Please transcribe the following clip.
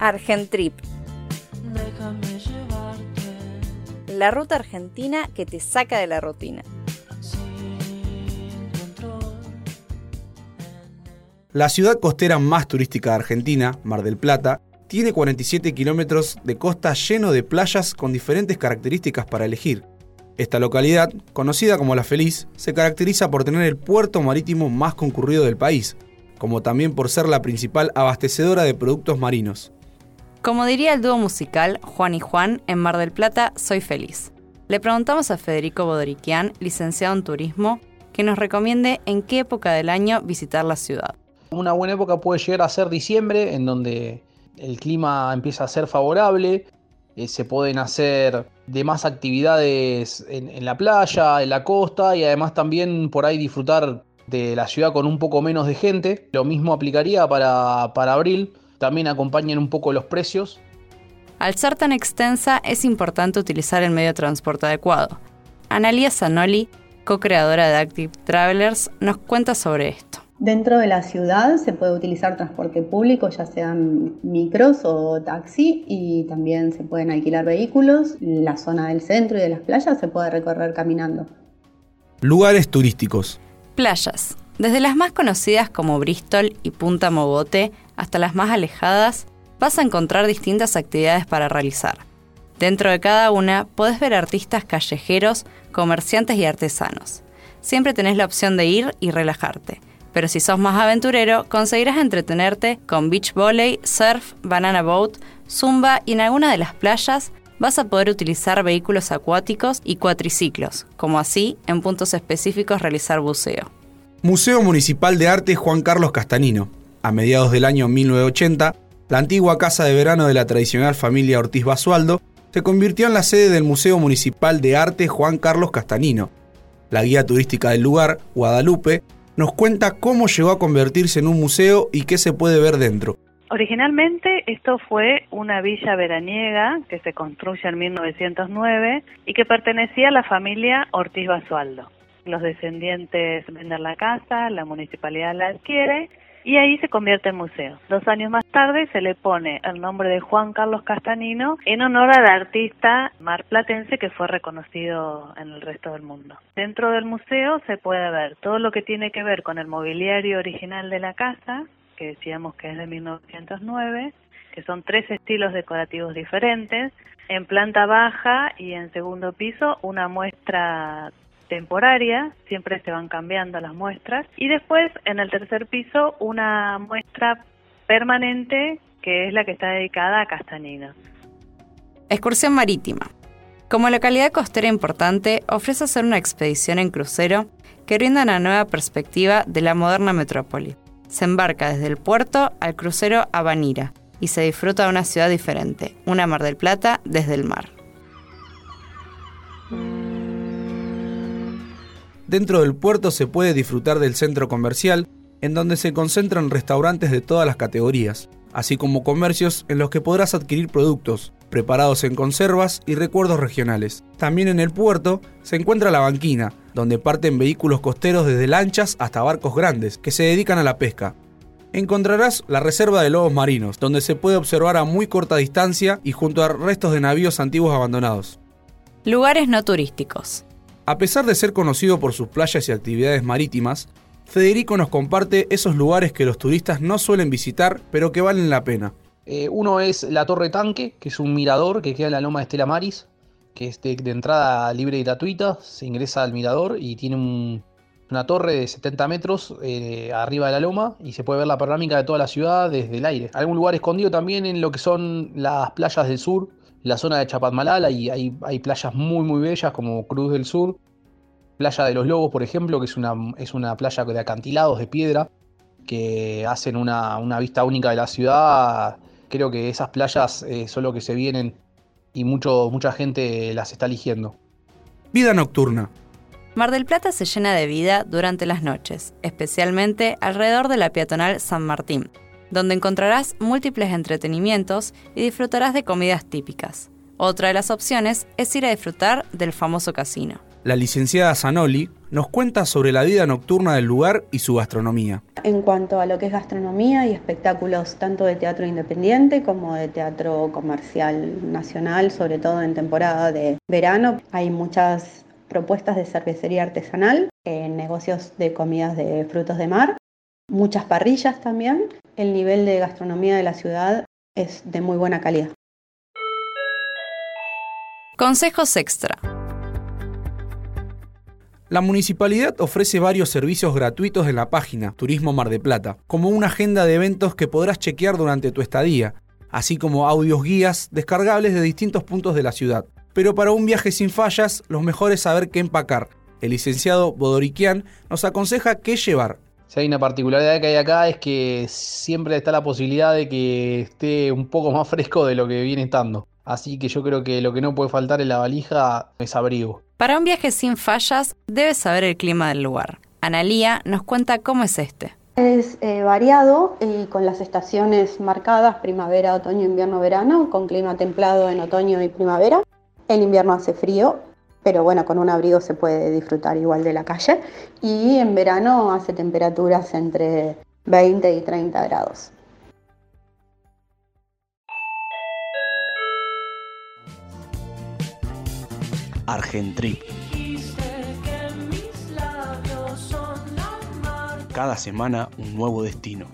Argentrip. La ruta argentina que te saca de la rutina. La ciudad costera más turística de Argentina, Mar del Plata, tiene 47 kilómetros de costa lleno de playas con diferentes características para elegir. Esta localidad, conocida como La Feliz, se caracteriza por tener el puerto marítimo más concurrido del país, como también por ser la principal abastecedora de productos marinos. Como diría el dúo musical Juan y Juan en Mar del Plata, Soy Feliz. Le preguntamos a Federico Bodoriquian, licenciado en turismo, que nos recomiende en qué época del año visitar la ciudad. Una buena época puede llegar a ser diciembre, en donde el clima empieza a ser favorable, eh, se pueden hacer demás actividades en, la playa, en la costa y además también por ahí disfrutar de la ciudad con un poco menos de gente. Lo mismo aplicaría para, para abril, también acompañan un poco los precios. Al ser tan extensa es importante utilizar el medio de transporte adecuado. Analia Zanoli, co-creadora de Active Travelers, nos cuenta sobre esto. Dentro de la ciudad se puede utilizar transporte público, ya sean micros o taxi, y también se pueden alquilar vehículos. La zona del centro y de las playas se puede recorrer caminando. Lugares turísticos. Playas. Desde las más conocidas como Bristol y Punta Mogote hasta las más alejadas, vas a encontrar distintas actividades para realizar. Dentro de cada una podés ver artistas callejeros, comerciantes y artesanos. Siempre tenés la opción de ir y relajarte pero si sos más aventurero, conseguirás entretenerte con beach volley, surf, banana boat, zumba y en alguna de las playas vas a poder utilizar vehículos acuáticos y cuatriciclos, como así en puntos específicos realizar buceo. Museo Municipal de Arte Juan Carlos Castanino. A mediados del año 1980, la antigua casa de verano de la tradicional familia Ortiz Basualdo se convirtió en la sede del Museo Municipal de Arte Juan Carlos Castanino. La guía turística del lugar, Guadalupe, nos cuenta cómo llegó a convertirse en un museo y qué se puede ver dentro. Originalmente esto fue una villa veraniega que se construye en 1909 y que pertenecía a la familia Ortiz Basualdo. Los descendientes venden la casa, la municipalidad la adquiere y ahí se convierte en museo. Dos años más tarde se le pone el nombre de Juan Carlos Castanino en honor al artista marplatense que fue reconocido en el resto del mundo. Dentro del museo se puede ver todo lo que tiene que ver con el mobiliario original de la casa, que decíamos que es de 1909, que son tres estilos decorativos diferentes. En planta baja y en segundo piso una muestra temporaria, siempre se van cambiando las muestras, y después en el tercer piso una muestra permanente que es la que está dedicada a Castanino. Excursión marítima. Como localidad costera importante, ofrece hacer una expedición en crucero que brinda una nueva perspectiva de la moderna metrópoli. Se embarca desde el puerto al crucero a Vanira y se disfruta de una ciudad diferente, una Mar del Plata desde el mar. Dentro del puerto se puede disfrutar del centro comercial, en donde se concentran restaurantes de todas las categorías, así como comercios en los que podrás adquirir productos preparados en conservas y recuerdos regionales. También en el puerto se encuentra la banquina, donde parten vehículos costeros desde lanchas hasta barcos grandes que se dedican a la pesca. Encontrarás la reserva de lobos marinos, donde se puede observar a muy corta distancia y junto a restos de navíos antiguos abandonados. Lugares no turísticos. A pesar de ser conocido por sus playas y actividades marítimas, Federico nos comparte esos lugares que los turistas no suelen visitar, pero que valen la pena. Eh, uno es la Torre Tanque, que es un mirador que queda en la loma de Estela Maris, que es de, entrada libre y gratuita. Se ingresa al mirador y tiene una torre de 70 metros eh, arriba de la loma y se puede ver la panorámica de toda la ciudad desde el aire. Algún lugar escondido también en lo que son las playas del sur, la zona de Chapatmalala y hay, hay playas muy muy bellas como Cruz del Sur, Playa de los Lobos, por ejemplo, que es una, es una playa de acantilados de piedra que hacen una, vista única de la ciudad. Creo que esas playas eh, son lo que se vienen y mucho, mucha gente las está eligiendo. Vida nocturna. Mar del Plata se llena de vida durante las noches, especialmente alrededor de la peatonal San Martín, donde encontrarás múltiples entretenimientos y disfrutarás de comidas típicas. Otra de las opciones es ir a disfrutar del famoso casino. La licenciada Zanoli nos cuenta sobre la vida nocturna del lugar y su gastronomía. En cuanto a lo que es gastronomía y espectáculos tanto de teatro independiente como de teatro comercial nacional, sobre todo en temporada de verano, hay muchas propuestas de cervecería artesanal, en negocios de comidas de frutos de mar, muchas parrillas también. El nivel de gastronomía de la ciudad es de muy buena calidad. Consejos extra. La municipalidad ofrece varios servicios gratuitos en la página Turismo Mar de Plata, como una agenda de eventos que podrás chequear durante tu estadía, así como audios guías descargables de distintos puntos de la ciudad. Pero para un viaje sin fallas, lo mejor es saber qué empacar. El licenciado Bodoriquian nos aconseja qué llevar. Si hay una particularidad que hay acá es que siempre está la posibilidad de que esté un poco más fresco de lo que viene estando. Así que yo creo que lo que no puede faltar en la valija es abrigo. Para un viaje sin fallas, debes saber el clima del lugar. Analía nos cuenta cómo es este. Es eh, variado y con las estaciones marcadas, primavera, otoño, invierno, verano, con clima templado en otoño y primavera. En invierno hace frío, pero bueno, con un abrigo se puede disfrutar igual de la calle. Y en verano hace temperaturas entre 20 y 30 grados. Argentrip. Cada semana un nuevo destino.